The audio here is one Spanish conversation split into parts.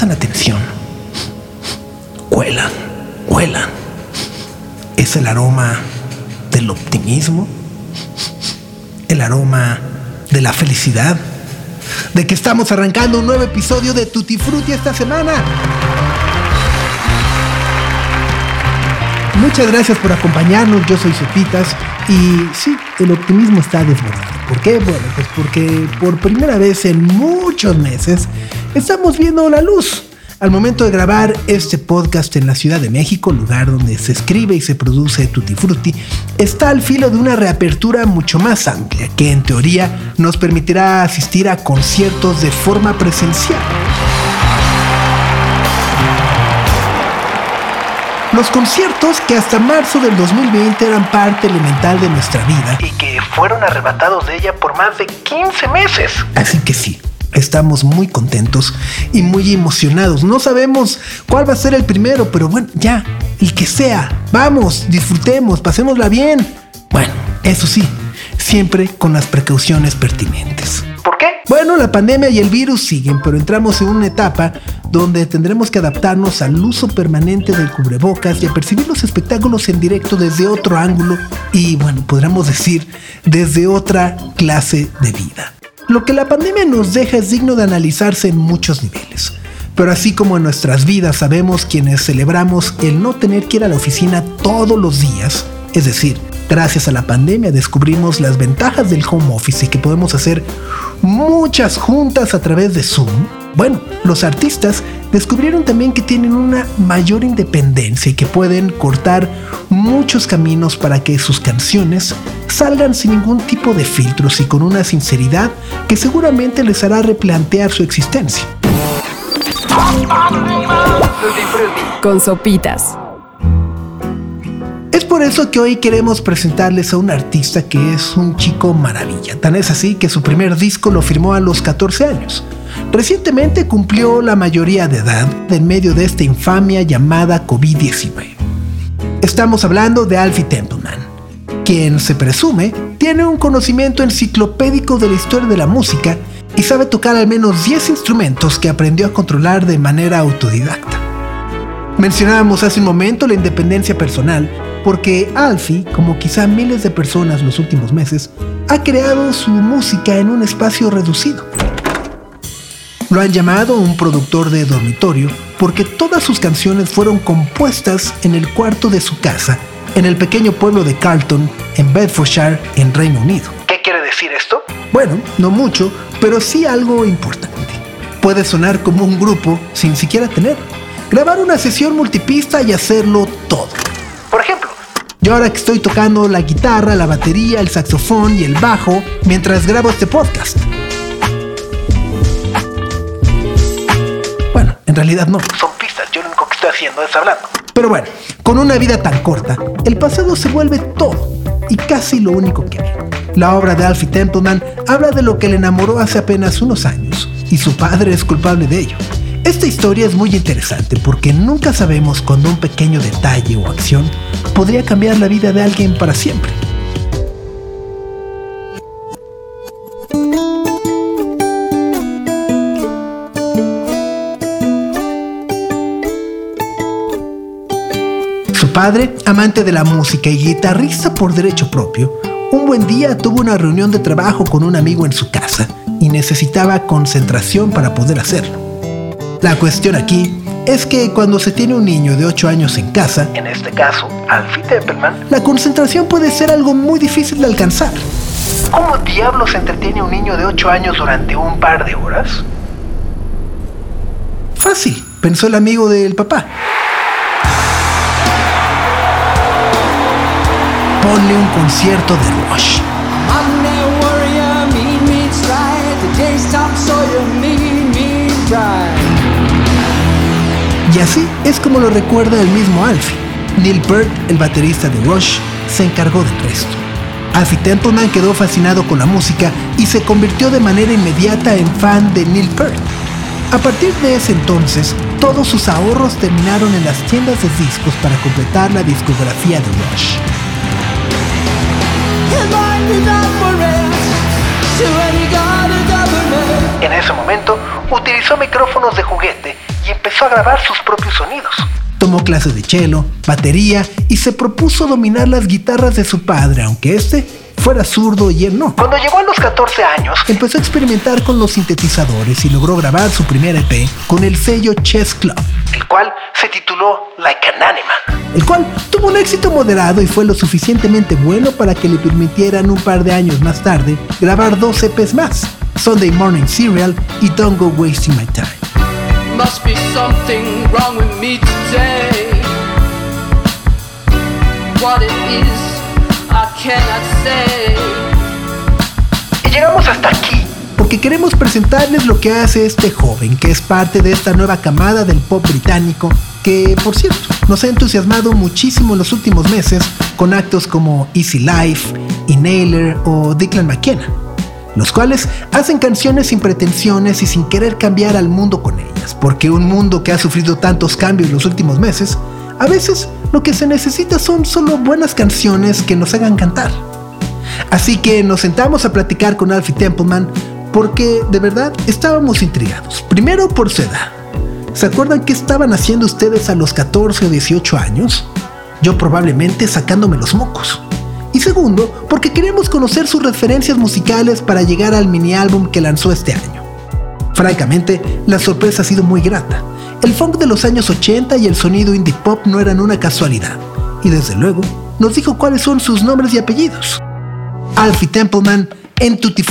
Prestan atención. Huelan, huelan. Es el aroma del optimismo, el aroma de la felicidad, de que estamos arrancando un nuevo episodio de Tutti Frutti esta semana. Muchas gracias por acompañarnos, yo soy Sopitas y sí, el optimismo está desbordado. ¿Por qué? Bueno, pues porque por primera vez en muchos meses estamos viendo la luz. Al momento de grabar este podcast en la Ciudad de México, lugar donde se escribe y se produce Tutti Frutti, está al filo de una reapertura mucho más amplia que en teoría nos permitirá asistir a conciertos de forma presencial. Los conciertos que hasta marzo del 2020 eran parte elemental de nuestra vida y que fueron arrebatados de ella por más de 15 meses. Así que sí, estamos muy contentos y muy emocionados. No sabemos cuál va a ser el primero, pero bueno, ya, el que sea. Vamos, disfrutemos, pasémosla bien. Bueno, eso sí, siempre con las precauciones pertinentes. Bueno, la pandemia y el virus siguen, pero entramos en una etapa donde tendremos que adaptarnos al uso permanente del cubrebocas y a percibir los espectáculos en directo desde otro ángulo y, bueno, podríamos decir, desde otra clase de vida. Lo que la pandemia nos deja es digno de analizarse en muchos niveles. Pero así como en nuestras vidas sabemos quienes celebramos el no tener que ir a la oficina todos los días, es decir, gracias a la pandemia descubrimos las ventajas del home office y que podemos hacer muchas juntas a través de Zoom, bueno, los artistas descubrieron también que tienen una mayor independencia y que pueden cortar muchos caminos para que sus canciones salgan sin ningún tipo de filtros y con una sinceridad que seguramente les hará replantear su existencia. Con sopitas. Es por eso que hoy queremos presentarles a un artista que es un chico maravilla. Tan es así que su primer disco lo firmó a los 14 años. Recientemente cumplió la mayoría de edad en medio de esta infamia llamada COVID-19. Estamos hablando de Alfie Templeman, quien se presume tiene un conocimiento enciclopédico de la historia de la música y sabe tocar al menos 10 instrumentos que aprendió a controlar de manera autodidacta. Mencionábamos hace un momento la independencia personal, porque Alfie, como quizá miles de personas los últimos meses, ha creado su música en un espacio reducido. Lo han llamado un productor de dormitorio porque todas sus canciones fueron compuestas en el cuarto de su casa, en el pequeño pueblo de Carlton, en Bedfordshire, en Reino Unido. ¿Qué quiere decir esto? Bueno, no mucho, pero sí algo importante. Puede sonar como un grupo sin siquiera tener. Grabar una sesión multipista y hacerlo todo. Yo ahora que estoy tocando la guitarra, la batería, el saxofón y el bajo mientras grabo este podcast. En realidad no. Son pistas, yo lo único que estoy haciendo es hablando. Pero bueno, con una vida tan corta, el pasado se vuelve todo y casi lo único que hay. La obra de Alfie Templeman habla de lo que le enamoró hace apenas unos años y su padre es culpable de ello. Esta historia es muy interesante porque nunca sabemos cuando un pequeño detalle o acción podría cambiar la vida de alguien para siempre. padre, amante de la música y guitarrista por derecho propio, un buen día tuvo una reunión de trabajo con un amigo en su casa y necesitaba concentración para poder hacerlo. La cuestión aquí es que cuando se tiene un niño de 8 años en casa, en este caso Alfie Templeman, la concentración puede ser algo muy difícil de alcanzar. ¿Cómo diablos entretiene un niño de 8 años durante un par de horas? Fácil, pensó el amigo del papá. ponle un concierto de Rush. Y así es como lo recuerda el mismo Alfie. Neil Peart, el baterista de Rush, se encargó del resto. Alfie Templeman quedó fascinado con la música y se convirtió de manera inmediata en fan de Neil Peart. A partir de ese entonces, todos sus ahorros terminaron en las tiendas de discos para completar la discografía de Rush. En ese momento, utilizó micrófonos de juguete y empezó a grabar sus propios sonidos. Tomó clases de cello, batería y se propuso dominar las guitarras de su padre, aunque este fuera zurdo y él no. Cuando llegó a los 14 años, empezó a experimentar con los sintetizadores y logró grabar su primer EP con el sello Chess Club, el cual se tituló Like an Animal, el cual tuvo un éxito moderado y fue lo suficientemente bueno para que le permitieran un par de años más tarde grabar dos EPs más, Sunday Morning Serial y Don't Go Wasting My Time. Must be something wrong with me today. What it is y llegamos hasta aquí porque queremos presentarles lo que hace este joven, que es parte de esta nueva camada del pop británico, que por cierto nos ha entusiasmado muchísimo en los últimos meses con actos como Easy Life, Inhaler o Declan McKenna, los cuales hacen canciones sin pretensiones y sin querer cambiar al mundo con ellas, porque un mundo que ha sufrido tantos cambios en los últimos meses a veces lo que se necesita son solo buenas canciones que nos hagan cantar. Así que nos sentamos a platicar con Alfie Templeman porque de verdad estábamos intrigados. Primero por su edad. ¿Se acuerdan qué estaban haciendo ustedes a los 14 o 18 años? Yo probablemente sacándome los mocos. Y segundo, porque queremos conocer sus referencias musicales para llegar al mini álbum que lanzó este año. Francamente, la sorpresa ha sido muy grata. El funk de los años 80 y el sonido indie pop no eran una casualidad, y desde luego nos dijo cuáles son sus nombres y apellidos. Alfie Templeman en Tutti.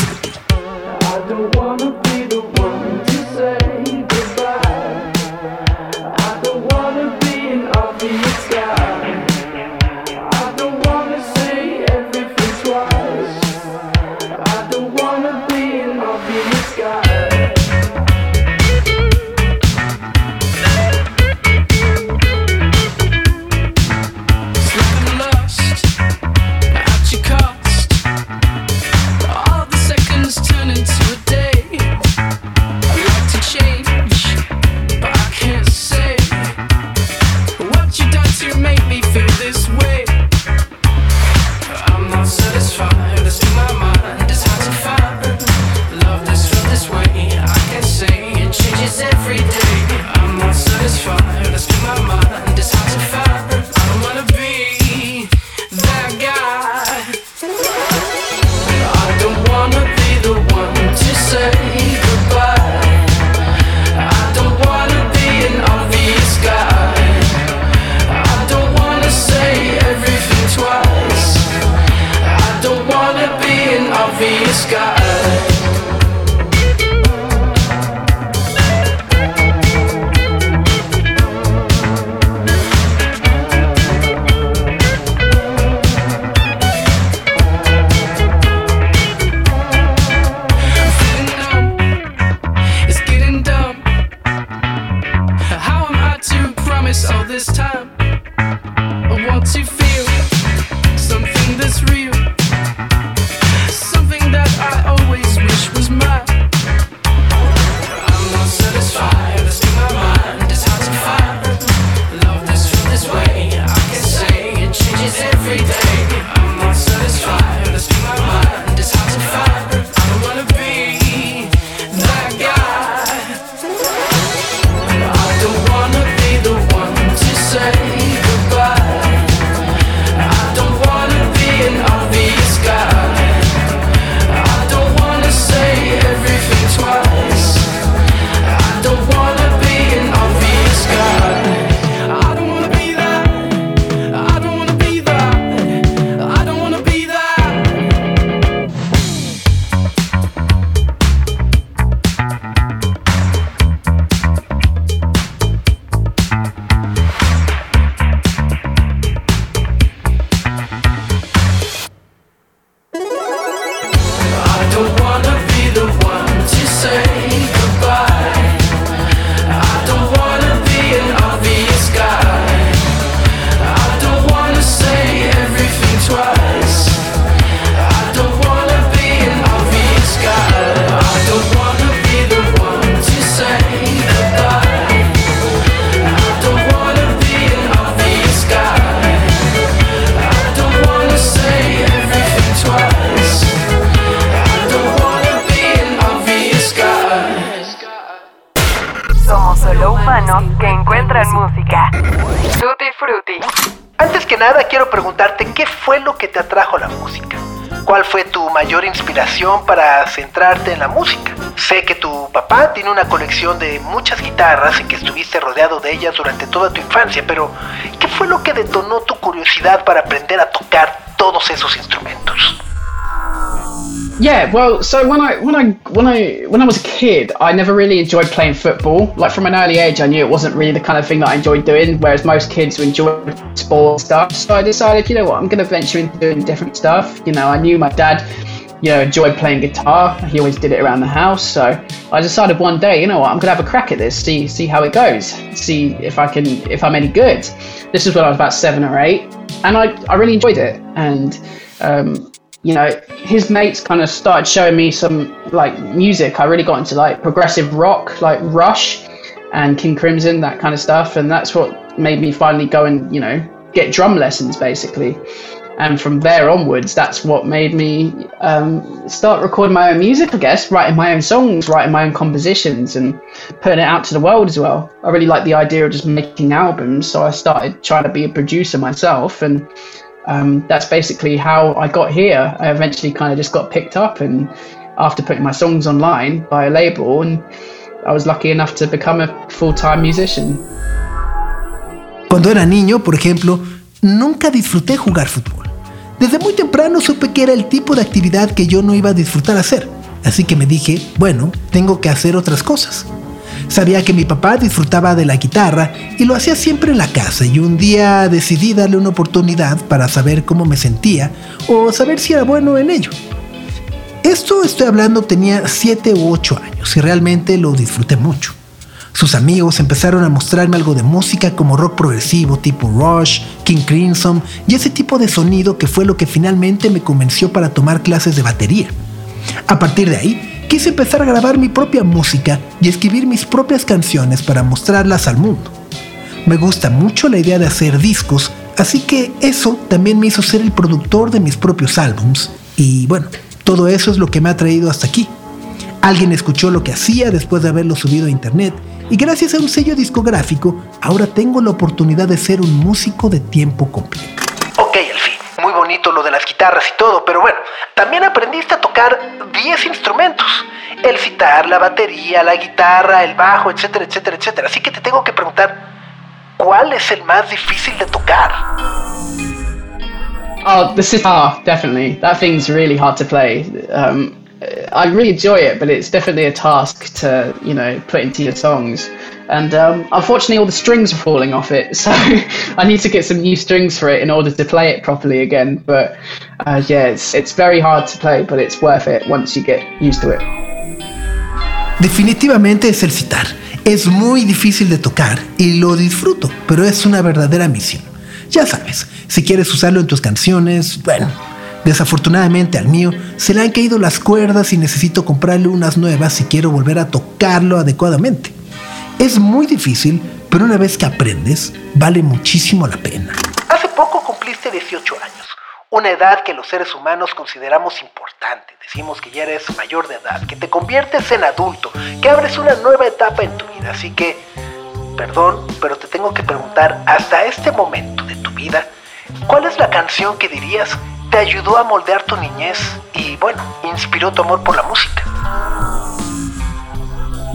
Nada, quiero preguntarte qué fue lo que te atrajo a la música. ¿Cuál fue tu mayor inspiración para centrarte en la música? Sé que tu papá tiene una colección de muchas guitarras y que estuviste rodeado de ellas durante toda tu infancia, pero ¿qué fue lo que detonó tu curiosidad para aprender a tocar todos esos instrumentos? Yeah, well, so when I when I when I when I was a kid, I never really enjoyed playing football. Like from an early age, I knew it wasn't really the kind of thing that I enjoyed doing. Whereas most kids who enjoy sport stuff, so I decided, you know what, I'm going to venture into doing different stuff. You know, I knew my dad, you know, enjoyed playing guitar. He always did it around the house. So I decided one day, you know what, I'm going to have a crack at this, see see how it goes, see if I can if I'm any good. This is when I was about seven or eight, and I I really enjoyed it and. Um, you know, his mates kind of started showing me some like music. I really got into like progressive rock, like Rush and King Crimson, that kind of stuff. And that's what made me finally go and, you know, get drum lessons basically. And from there onwards, that's what made me um, start recording my own music, I guess, writing my own songs, writing my own compositions, and putting it out to the world as well. I really like the idea of just making albums, so I started trying to be a producer myself. And um, that's basically how I got here. I eventually kind of just got picked up, and after putting my songs online by a label, and I was lucky enough to become a full-time musician. Cuando era niño, por ejemplo, nunca disfruté jugar fútbol. Desde muy temprano supe que era el tipo de actividad que yo no iba a disfrutar hacer, así que me dije, bueno, tengo que hacer otras cosas. Sabía que mi papá disfrutaba de la guitarra y lo hacía siempre en la casa y un día decidí darle una oportunidad para saber cómo me sentía o saber si era bueno en ello. Esto estoy hablando tenía 7 u 8 años y realmente lo disfruté mucho. Sus amigos empezaron a mostrarme algo de música como rock progresivo tipo Rush, King Crimson y ese tipo de sonido que fue lo que finalmente me convenció para tomar clases de batería. A partir de ahí, quise empezar a grabar mi propia música y escribir mis propias canciones para mostrarlas al mundo. Me gusta mucho la idea de hacer discos, así que eso también me hizo ser el productor de mis propios álbums. Y bueno, todo eso es lo que me ha traído hasta aquí. Alguien escuchó lo que hacía después de haberlo subido a internet y gracias a un sello discográfico ahora tengo la oportunidad de ser un músico de tiempo completo. Bonito lo de las guitarras y todo, pero bueno, también aprendiste a tocar 10 instrumentos. El citar, la batería, la guitarra, el bajo, etcétera, etcétera, etcétera. Así que te tengo que preguntar, ¿cuál es el más difícil de tocar? Oh, the sitar, definitely. That thing's really hard to play. Um, I really enjoy it, but it's definitely a task to, you know, put into your songs. And um, unfortunately, all the strings are falling off it, so I need to get some new strings for it in order to play it properly again. But uh, yeah, it's, it's very hard to play, but it's worth it once you get used to it. Definitivamente es el citar. Es muy difícil de tocar y lo disfruto, pero es una verdadera misión. Ya sabes, si quieres usarlo en tus canciones, bueno, Desafortunadamente al mío se le han caído las cuerdas y necesito comprarle unas nuevas si quiero volver a tocarlo adecuadamente. Es muy difícil, pero una vez que aprendes, vale muchísimo la pena. Hace poco cumpliste 18 años, una edad que los seres humanos consideramos importante. Decimos que ya eres mayor de edad, que te conviertes en adulto, que abres una nueva etapa en tu vida. Así que, perdón, pero te tengo que preguntar, hasta este momento de tu vida, ¿cuál es la canción que dirías te ayudó a moldear tu niñez y bueno, inspiró tu amor por la música.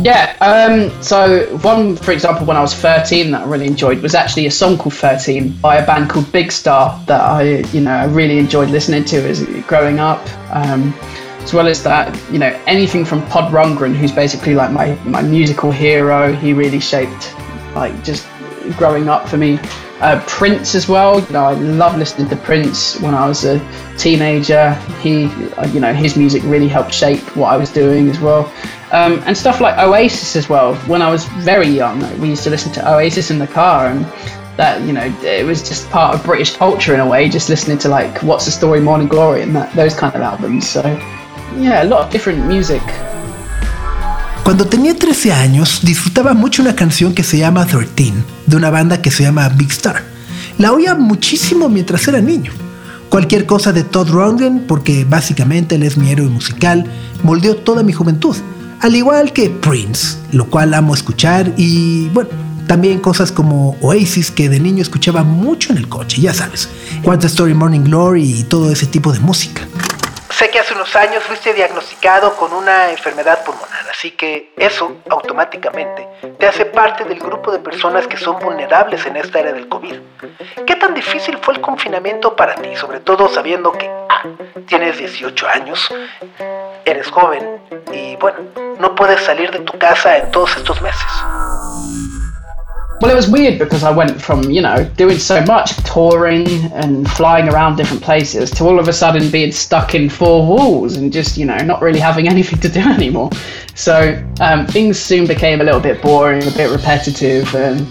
Yeah, um, so one, for example, when I was 13 that I really enjoyed was actually a song called 13 by a band called Big Star that I, you know, I really enjoyed listening to as growing up. Um, as well as that, you know, anything from Pod Rundgren, who's basically like my, my musical hero, he really shaped like just growing up for me. Uh, Prince as well. You know, I love listening to Prince when I was a teenager. He, uh, you know, his music really helped shape what I was doing as well. Um, and stuff like Oasis as well. When I was very young, we used to listen to Oasis in the car, and that you know, it was just part of British culture in a way. Just listening to like What's the Story, Morning Glory, and that, those kind of albums. So, yeah, a lot of different music. Cuando tenía 13 años, disfrutaba mucho una canción que se llama 13, de una banda que se llama Big Star. La oía muchísimo mientras era niño. Cualquier cosa de Todd Rundgren, porque básicamente él es mi héroe musical, moldeó toda mi juventud. Al igual que Prince, lo cual amo escuchar y bueno, también cosas como Oasis que de niño escuchaba mucho en el coche, ya sabes, What's Story Morning Glory y todo ese tipo de música. Sé que hace unos años fuiste diagnosticado con una enfermedad pulmonar, así que eso automáticamente te hace parte del grupo de personas que son vulnerables en esta era del COVID. ¿Qué tan difícil fue el confinamiento para ti, sobre todo sabiendo que ah, tienes 18 años, eres joven y bueno, no puedes salir de tu casa en todos estos meses? Well, it was weird because I went from, you know, doing so much touring and flying around different places to all of a sudden being stuck in four walls and just, you know, not really having anything to do anymore. So um, things soon became a little bit boring, a bit repetitive, and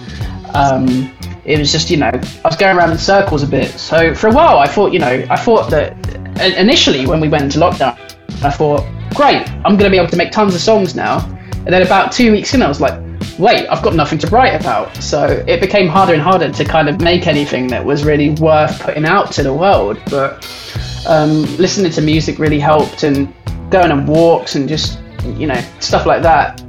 um, it was just, you know, I was going around in circles a bit. So for a while, I thought, you know, I thought that initially when we went into lockdown, I thought, great, I'm going to be able to make tons of songs now. And then about two weeks in, I was like, wait, I've got nothing to write about. So it became harder and harder to kind of make anything that was really worth putting out to the world. But um, listening to music really helped, and going on walks and just you know stuff like that.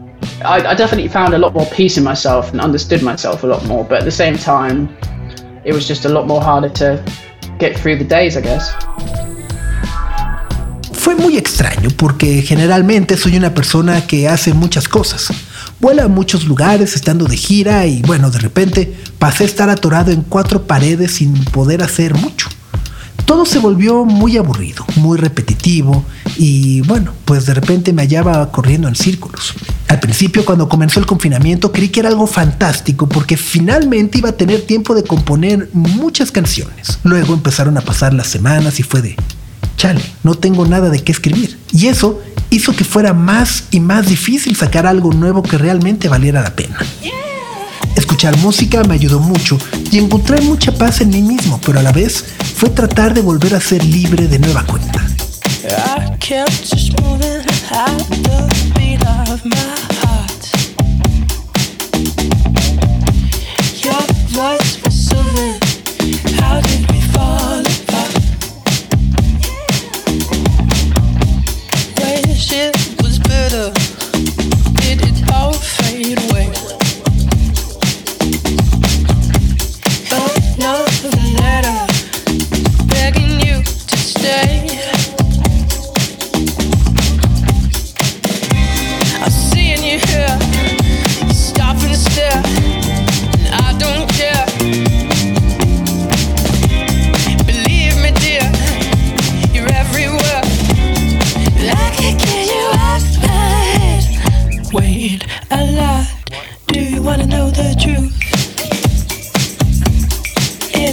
I, I definitely found a lot more peace in myself and understood myself a lot more. But at the same time, it was just a lot more harder to get through the days, I guess. Fue muy extraño porque generalmente soy una persona que hace muchas cosas. Vuela a muchos lugares estando de gira y bueno, de repente pasé a estar atorado en cuatro paredes sin poder hacer mucho. Todo se volvió muy aburrido, muy repetitivo y bueno, pues de repente me hallaba corriendo en círculos. Al principio cuando comenzó el confinamiento creí que era algo fantástico porque finalmente iba a tener tiempo de componer muchas canciones. Luego empezaron a pasar las semanas y fue de, chale, no tengo nada de qué escribir. Y eso hizo que fuera más y más difícil sacar algo nuevo que realmente valiera la pena. Escuchar música me ayudó mucho y encontrar mucha paz en mí mismo, pero a la vez fue tratar de volver a ser libre de nueva cuenta.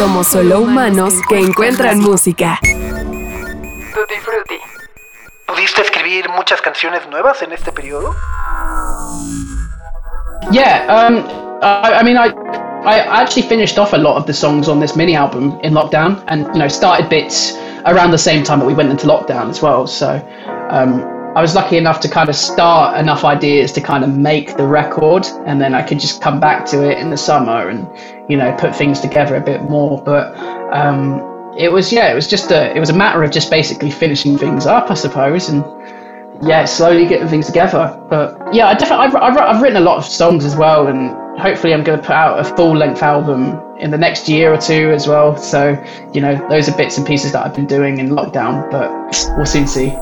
Somos solo humanos que encuentran música. Tutti Frutti. ¿Pudiste escribir muchas canciones nuevas en este periodo? Yeah, um, I, I mean, I, I actually finished off a lot of the songs on this mini album in lockdown, and you know, started bits around the same time that we went into lockdown as well. So, um, I was lucky enough to kind of start enough ideas to kind of make the record, and then I could just come back to it in the summer and you know put things together a bit more. But um, it was yeah, it was just a it was a matter of just basically finishing things up, I suppose, and yeah, slowly getting things together. But yeah, I definitely I've, I've, I've written a lot of songs as well, and hopefully I'm going to put out a full length album in the next year or two as well. So you know, those are bits and pieces that I've been doing in lockdown, but we'll soon see.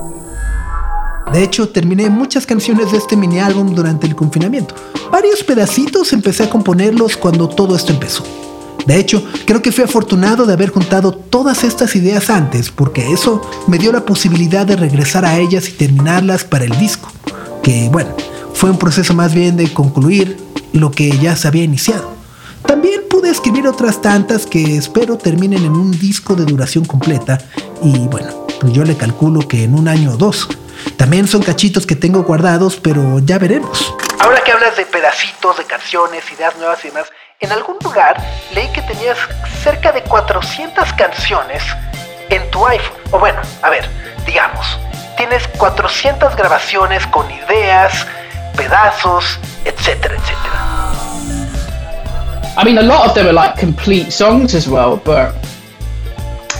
De hecho, terminé muchas canciones de este mini álbum durante el confinamiento. Varios pedacitos empecé a componerlos cuando todo esto empezó. De hecho, creo que fui afortunado de haber juntado todas estas ideas antes, porque eso me dio la posibilidad de regresar a ellas y terminarlas para el disco, que bueno, fue un proceso más bien de concluir lo que ya se había iniciado. También pude escribir otras tantas que espero terminen en un disco de duración completa y bueno, pues yo le calculo que en un año o dos. También son cachitos que tengo guardados, pero ya veremos. Ahora que hablas de pedacitos, de canciones, ideas nuevas y demás, en algún lugar leí que tenías cerca de 400 canciones en tu iPhone. O bueno, a ver, digamos, tienes 400 grabaciones con ideas, pedazos, etcétera, etcétera. I mean, a lot of them are like complete songs as well, but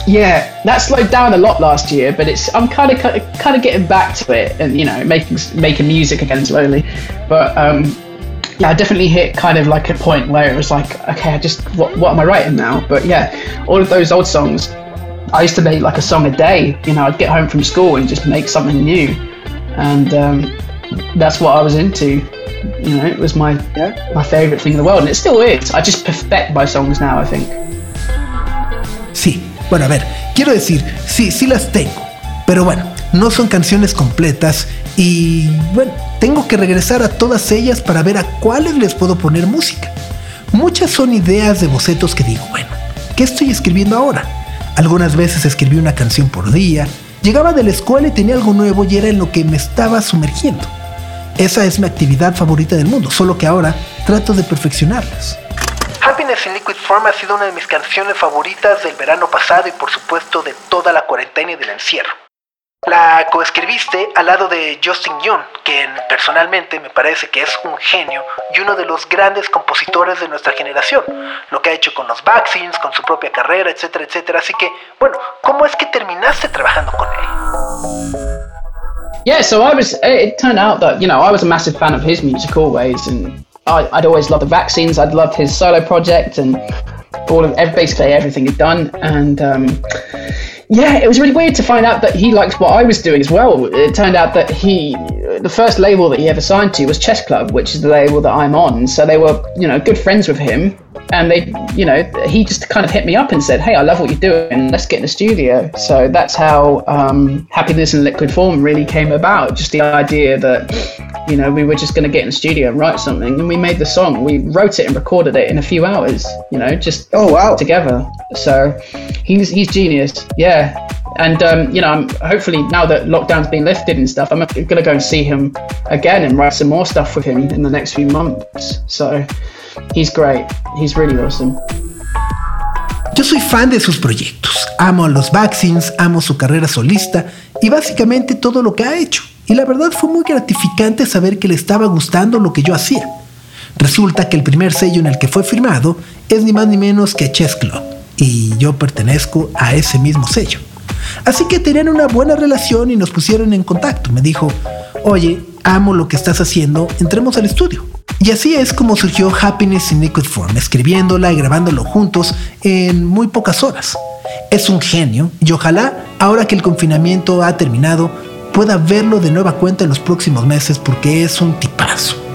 Yeah, that slowed down a lot last year, but it's I'm kind of kind of getting back to it, and you know, making making music again slowly. But um, yeah, I definitely hit kind of like a point where it was like, okay, I just what what am I writing now? But yeah, all of those old songs, I used to make like a song a day. You know, I'd get home from school and just make something new, and um, that's what I was into. You know, it was my yeah. my favorite thing in the world, and it still is. I just perfect my songs now. I think. Bueno, a ver, quiero decir, sí, sí las tengo, pero bueno, no son canciones completas y bueno, tengo que regresar a todas ellas para ver a cuáles les puedo poner música. Muchas son ideas de bocetos que digo, bueno, ¿qué estoy escribiendo ahora? Algunas veces escribí una canción por día, llegaba de la escuela y tenía algo nuevo y era en lo que me estaba sumergiendo. Esa es mi actividad favorita del mundo, solo que ahora trato de perfeccionarlas. Happiness in Liquid Form ha sido una de mis canciones favoritas del verano pasado y por supuesto de toda la cuarentena y del encierro. La coescribiste al lado de Justin Young, quien personalmente me parece que es un genio y uno de los grandes compositores de nuestra generación. Lo que ha hecho con los vaccines, con su propia carrera, etcétera, etcétera. Así que, bueno, ¿cómo es que terminaste trabajando con él? Yeah, so I was. It turned out that you know I was a massive fan of his music always, and I, would always loved the vaccines. I'd loved his solo project and all of basically everything he'd done. And um, yeah, it was really weird to find out that he liked what I was doing as well. It turned out that he, the first label that he ever signed to was Chess Club, which is the label that I'm on. So they were, you know, good friends with him and they, you know, he just kind of hit me up and said, "Hey, I love what you're doing. Let's get in the studio." So that's how um, happiness in liquid form really came about. Just the idea that, you know, we were just going to get in the studio and write something, and we made the song. We wrote it and recorded it in a few hours. You know, just oh wow together. So he's he's genius. Yeah. And um, you know, I'm, hopefully now that lockdown's been lifted and stuff, I'm gonna go and see him again and write some more stuff with him in the next few months. So He's great. He's really awesome. Yo soy fan de sus proyectos. Amo a los vaccines, amo su carrera solista y básicamente todo lo que ha hecho. Y la verdad fue muy gratificante saber que le estaba gustando lo que yo hacía. Resulta que el primer sello en el que fue firmado es ni más ni menos que Chess Club. Y yo pertenezco a ese mismo sello. Así que tenían una buena relación y nos pusieron en contacto. Me dijo, oye, amo lo que estás haciendo, entremos al estudio. Y así es como surgió Happiness in Liquid Form, escribiéndola y grabándolo juntos en muy pocas horas. Es un genio y ojalá, ahora que el confinamiento ha terminado, pueda verlo de nueva cuenta en los próximos meses porque es un tipazo.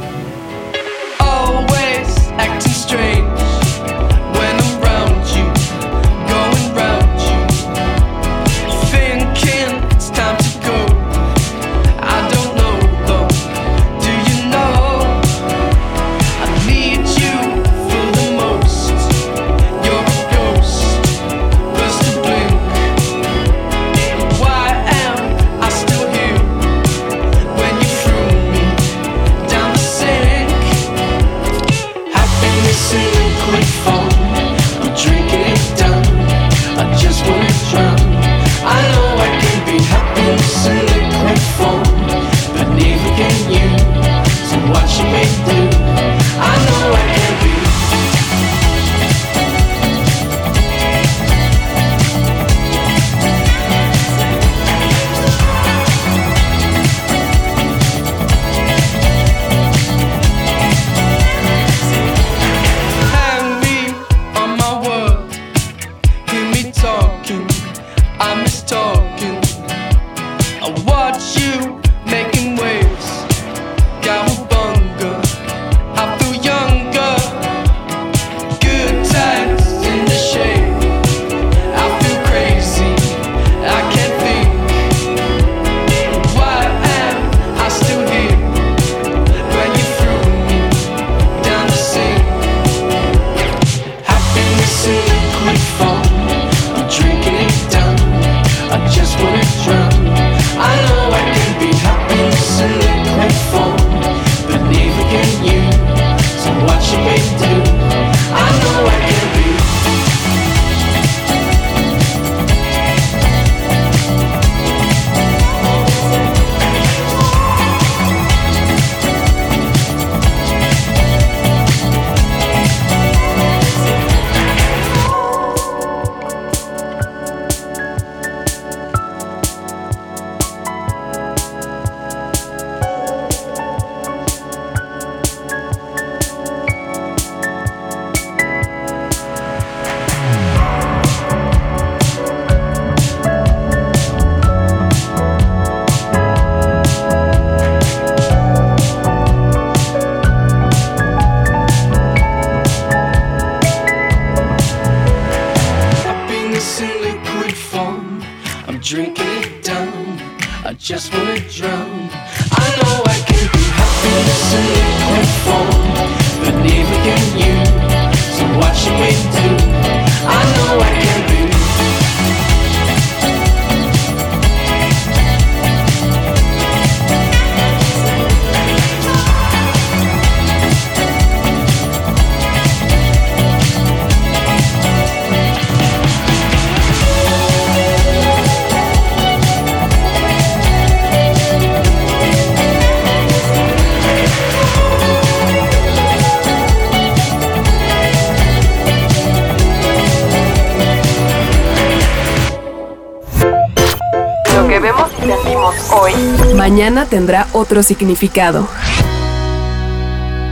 Mañana tendrá otro significado.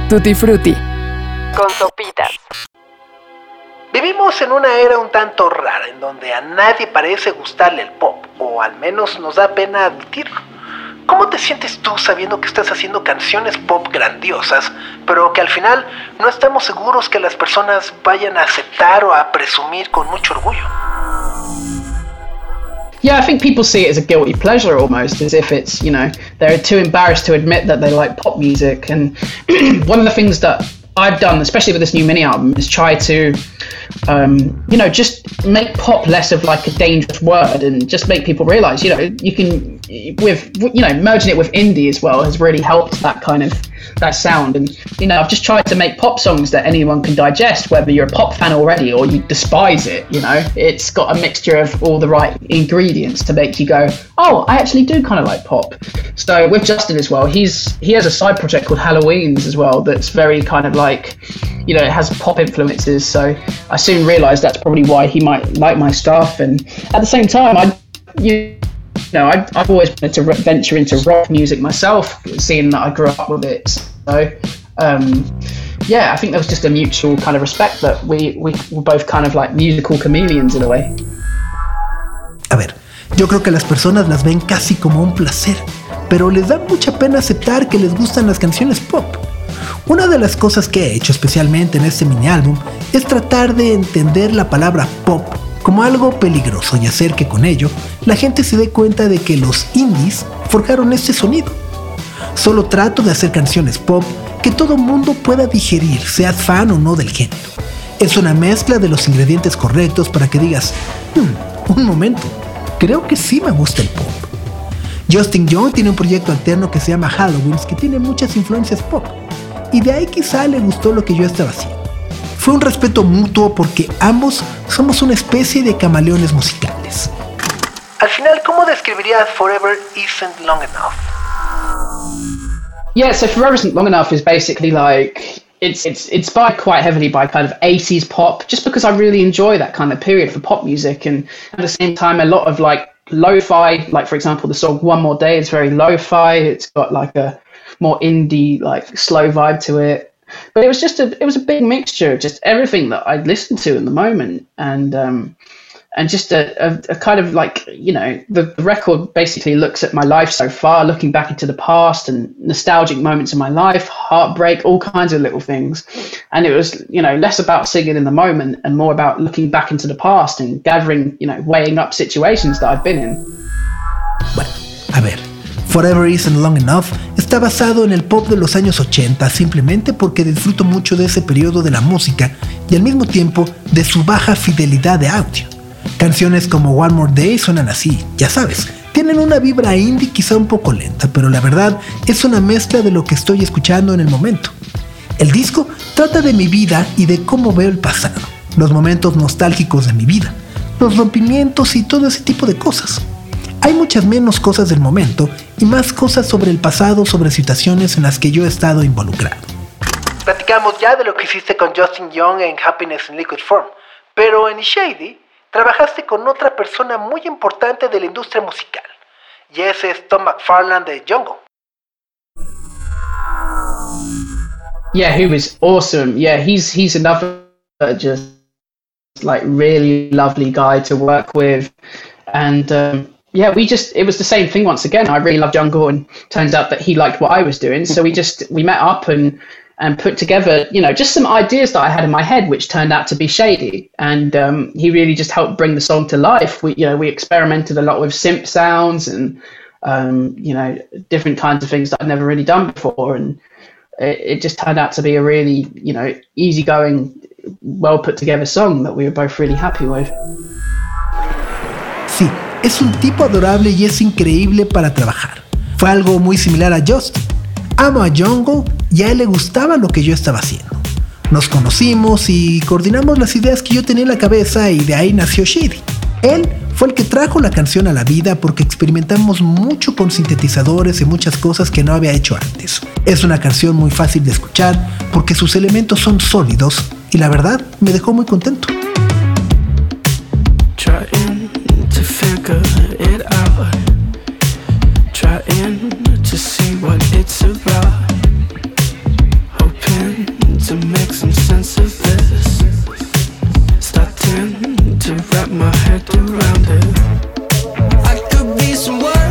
Tutti Frutti. Con sopitas. Vivimos en una era un tanto rara en donde a nadie parece gustarle el pop, o al menos nos da pena admitirlo. ¿Cómo te sientes tú sabiendo que estás haciendo canciones pop grandiosas, pero que al final no estamos seguros que las personas vayan a aceptar o a presumir con mucho orgullo? Yeah, I think people see it as a guilty pleasure almost, as if it's, you know, they're too embarrassed to admit that they like pop music. And one of the things that I've done, especially with this new mini album, is try to, um, you know, just make pop less of like a dangerous word and just make people realize, you know, you can, with, you know, merging it with indie as well has really helped that kind of that sound. And you know, I've just tried to make pop songs that anyone can digest, whether you're a pop fan already or you despise it. You know, it's got a mixture of all the right ingredients to make you go, oh, I actually do kind of like pop. So with Justin as well, he's he has a side project called Halloween's as well that's very kind of like, you know, it has pop influences. So I soon realised that's probably why he might like my stuff. And at the same time, I you know, I, I've always wanted to venture into rock music myself, seeing that I grew up with it. So, um, yeah, I think there was just a mutual kind of respect that we, we were both kind of like musical chameleons in a way. A ver, yo creo que las personas las ven casi como un placer, pero les da mucha pena aceptar que les gustan las canciones pop. Una de las cosas que he hecho especialmente en este mini álbum es tratar de entender la palabra pop como algo peligroso y hacer que con ello la gente se dé cuenta de que los indies forjaron este sonido. Solo trato de hacer canciones pop que todo mundo pueda digerir, seas fan o no del género. Es una mezcla de los ingredientes correctos para que digas, hmm, un momento, creo que sí me gusta el pop. Justin Young tiene un proyecto alterno que se llama Halloween que tiene muchas influencias pop. Y de ahí quizá le gustó lo que yo estaba haciendo. Fue un respeto mutuo porque ambos somos una especie de camaleones musicales. Al final, ¿cómo describirías Forever Isn't Long Enough? Yeah, so Forever Isn't Long Enough is basically like it's it's inspired quite heavily by kind of 80s pop just because I really enjoy that kind of period for pop music and at the same time a lot of like lo-fi like for example the song One More Day is very lo-fi it's got like a more indie like slow vibe to it but it was just a it was a big mixture of just everything that I'd listened to in the moment and um and just a, a, a, kind of like you know the, the, record basically looks at my life so far looking back into the past and nostalgic moments in my life heartbreak all kinds of little things. And it was you know less about singing in the moment and more about looking back into the past and gathering you know weighing up situations that I've been in. Bueno a ver Forever Isn't Long Enough está basado en el pop de los años 80 simplemente porque disfruto mucho de ese periodo de la música y al mismo tiempo de su baja fidelidad de audio Canciones como One More Day suenan así, ya sabes. Tienen una vibra indie quizá un poco lenta, pero la verdad es una mezcla de lo que estoy escuchando en el momento. El disco trata de mi vida y de cómo veo el pasado, los momentos nostálgicos de mi vida, los rompimientos y todo ese tipo de cosas. Hay muchas menos cosas del momento y más cosas sobre el pasado, sobre situaciones en las que yo he estado involucrado. Platicamos ya de lo que hiciste con Justin Young en Happiness in Liquid Form, pero en Shady trabajaste con otra persona muy importante de la industria musical, y ese es Tom McFarland de Jungle. Yeah, he was awesome. Yeah, he's he's another just like really lovely guy to work with, and um, yeah, we just it was the same thing once again. I really loved Jungle, and turns out that he liked what I was doing, so we just we met up and and put together, you know, just some ideas that I had in my head, which turned out to be shady. And um, he really just helped bring the song to life. We, you know, we experimented a lot with synth sounds and, um, you know, different kinds of things that I'd never really done before. And it, it just turned out to be a really, you know, easygoing, well put together song that we were both really happy with. Es un tipo adorable y es increíble para trabajar. Fue algo muy similar a Justin. Amo a Jungle y a él le gustaba lo que yo estaba haciendo. Nos conocimos y coordinamos las ideas que yo tenía en la cabeza y de ahí nació Shady. Él fue el que trajo la canción a la vida porque experimentamos mucho con sintetizadores y muchas cosas que no había hecho antes. Es una canción muy fácil de escuchar porque sus elementos son sólidos y la verdad me dejó muy contento. To see what it's about. Hoping to make some sense of this. Starting to wrap my head around it. I could be someone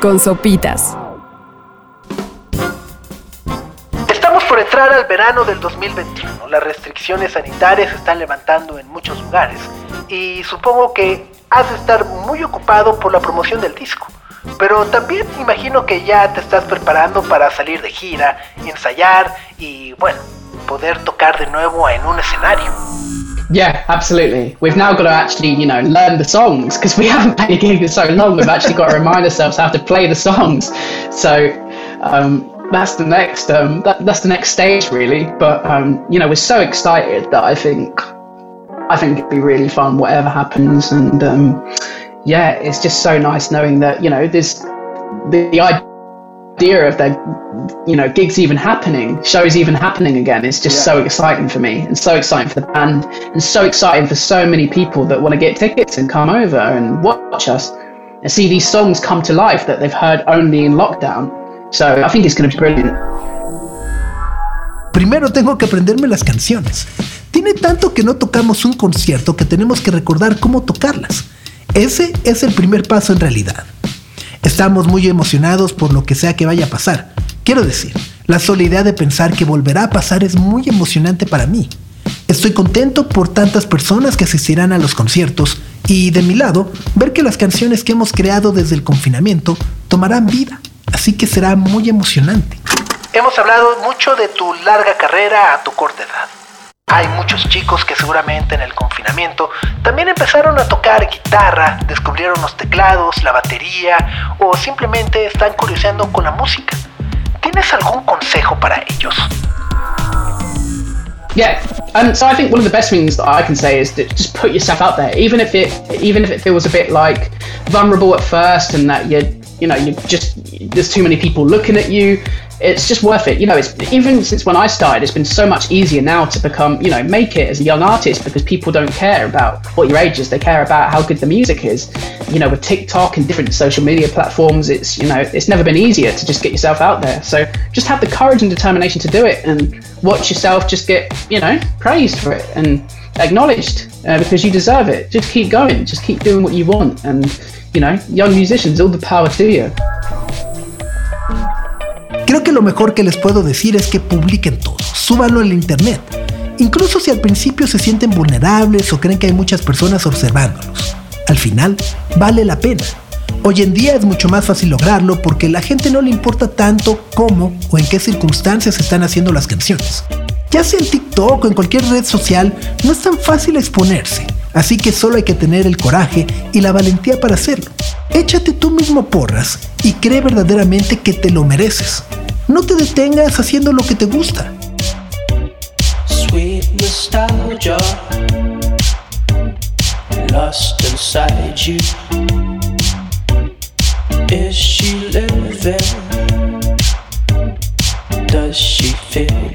Con sopitas. Estamos por entrar al verano del 2021. Las restricciones sanitarias se están levantando en muchos lugares y supongo que has de estar muy ocupado por la promoción del disco. Pero también imagino que ya te estás preparando para salir de gira, ensayar y, bueno, poder tocar de nuevo en un escenario. Yeah, absolutely. We've now got to actually, you know, learn the songs because we haven't played a gig in so long. We've actually got to remind ourselves how to play the songs. So um, that's the next um, that, that's the next stage, really. But um, you know, we're so excited that I think I think it'd be really fun, whatever happens. And um, yeah, it's just so nice knowing that you know there's the, the idea of their you know gigs even happening shows even happening again it's just yeah. so exciting for me and so exciting for the band and so exciting for so many people that want to get tickets and come over and watch us and see these songs come to life that they've heard only in lockdown. So i think it's going to be brilliant. Primero tengo que aprenderme las canciones. Tiene tanto que no tocamos un concierto que tenemos que recordar cómo tocarlas. Ese es el primer paso en realidad Estamos muy emocionados por lo que sea que vaya a pasar. Quiero decir, la sola idea de pensar que volverá a pasar es muy emocionante para mí. Estoy contento por tantas personas que asistirán a los conciertos y de mi lado, ver que las canciones que hemos creado desde el confinamiento tomarán vida, así que será muy emocionante. Hemos hablado mucho de tu larga carrera a tu corta edad. Hay muchos chicos que seguramente en el confinamiento también empezaron a tocar guitarra, descubrieron los teclados, la batería o simplemente están curioseando con la música. ¿Tienes algún consejo para ellos? Yeah, um, so I think one of the best things that I can say is to just put yourself out there, even if it even if it feels a bit like vulnerable at first, and that you you know you just there's too many people looking at you it's just worth it. You know, it's even since when I started, it's been so much easier now to become, you know, make it as a young artist because people don't care about what your age is. They care about how good the music is. You know, with TikTok and different social media platforms, it's you know, it's never been easier to just get yourself out there. So just have the courage and determination to do it, and watch yourself just get, you know, praised for it and acknowledged uh, because you deserve it. Just keep going. Just keep doing what you want, and you know, young musicians, all the power to you. Creo que lo mejor que les puedo decir es que publiquen todo, súbanlo al internet, incluso si al principio se sienten vulnerables o creen que hay muchas personas observándolos. Al final, vale la pena. Hoy en día es mucho más fácil lograrlo porque a la gente no le importa tanto cómo o en qué circunstancias están haciendo las canciones. Ya sea en TikTok o en cualquier red social, no es tan fácil exponerse, así que solo hay que tener el coraje y la valentía para hacerlo. Échate tú mismo porras y cree verdaderamente que te lo mereces. No te detengas haciendo lo que te gusta. Sweet nostalgia, lost inside you. Is she living? Does she feel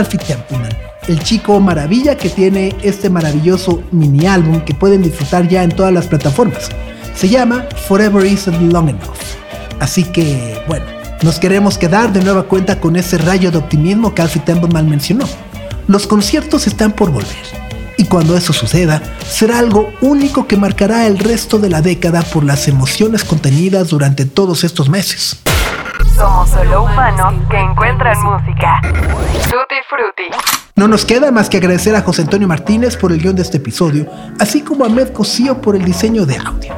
Alfie Templeman, el chico maravilla que tiene este maravilloso mini álbum que pueden disfrutar ya en todas las plataformas. Se llama Forever Isn't Long Enough. Así que, bueno, nos queremos quedar de nueva cuenta con ese rayo de optimismo que Alfie Templeman mencionó. Los conciertos están por volver. Y cuando eso suceda, será algo único que marcará el resto de la década por las emociones contenidas durante todos estos meses. Somos solo humanos que encuentran música. Tutti Frutti. No nos queda más que agradecer a José Antonio Martínez por el guion de este episodio, así como a Med Cosío por el diseño de audio.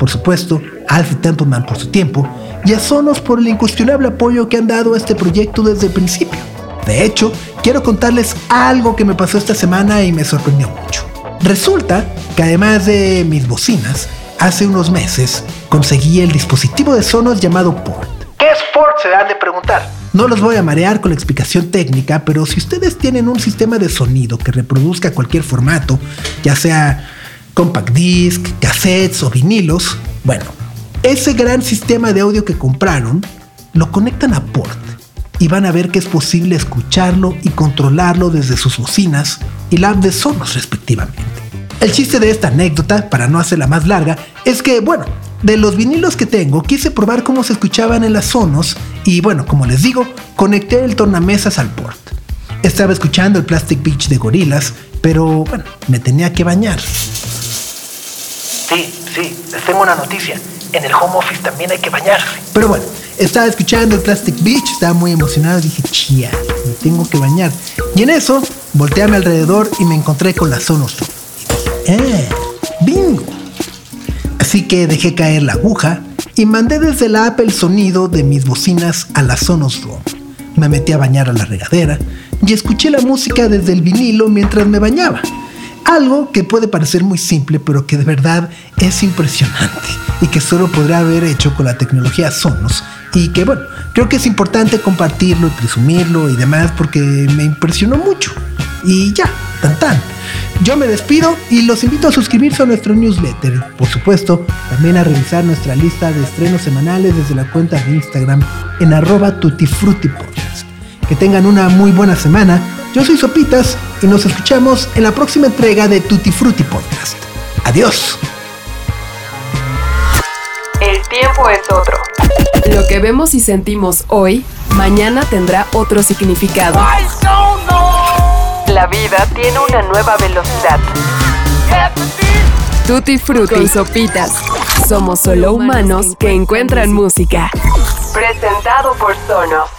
Por supuesto, a Alfie Templeman por su tiempo y a Sonos por el incuestionable apoyo que han dado a este proyecto desde el principio. De hecho, quiero contarles algo que me pasó esta semana y me sorprendió mucho. Resulta que además de mis bocinas, hace unos meses conseguí el dispositivo de Sonos llamado Port ¿Qué es Port? Se han de preguntar. No los voy a marear con la explicación técnica, pero si ustedes tienen un sistema de sonido que reproduzca cualquier formato, ya sea compact disc, cassettes o vinilos, bueno, ese gran sistema de audio que compraron lo conectan a Port y van a ver que es posible escucharlo y controlarlo desde sus bocinas y la de Sonos respectivamente. El chiste de esta anécdota, para no hacerla más larga, es que, bueno, de los vinilos que tengo, quise probar cómo se escuchaban en las Sonos y bueno, como les digo, conecté el tornamesas al port. Estaba escuchando el Plastic Beach de Gorilas, pero bueno, me tenía que bañar. Sí, sí, les tengo una noticia. En el home office también hay que bañarse. Pero bueno, estaba escuchando el Plastic Beach, estaba muy emocionado, dije, chía, me tengo que bañar. Y en eso, volteé a mi alrededor y me encontré con las Sonos. ¡Eh! ¡Bingo! Así que dejé caer la aguja y mandé desde la app el sonido de mis bocinas a la Sonos Room. Me metí a bañar a la regadera y escuché la música desde el vinilo mientras me bañaba. Algo que puede parecer muy simple, pero que de verdad es impresionante y que solo podrá haber hecho con la tecnología Sonos. Y que bueno, creo que es importante compartirlo y presumirlo y demás porque me impresionó mucho. Y ya, tan tan. Yo me despido y los invito a suscribirse a nuestro newsletter. Por supuesto, también a revisar nuestra lista de estrenos semanales desde la cuenta de Instagram en arroba tutifrutipodcast. Que tengan una muy buena semana. Yo soy Sopitas y nos escuchamos en la próxima entrega de Tutti Frutti Podcast. Adiós. El tiempo es otro. Lo que vemos y sentimos hoy, mañana tendrá otro significado. La vida tiene una nueva velocidad. Tutti Frutti y Sopitas. Somos solo humanos que encuentran música. Presentado por Sonos.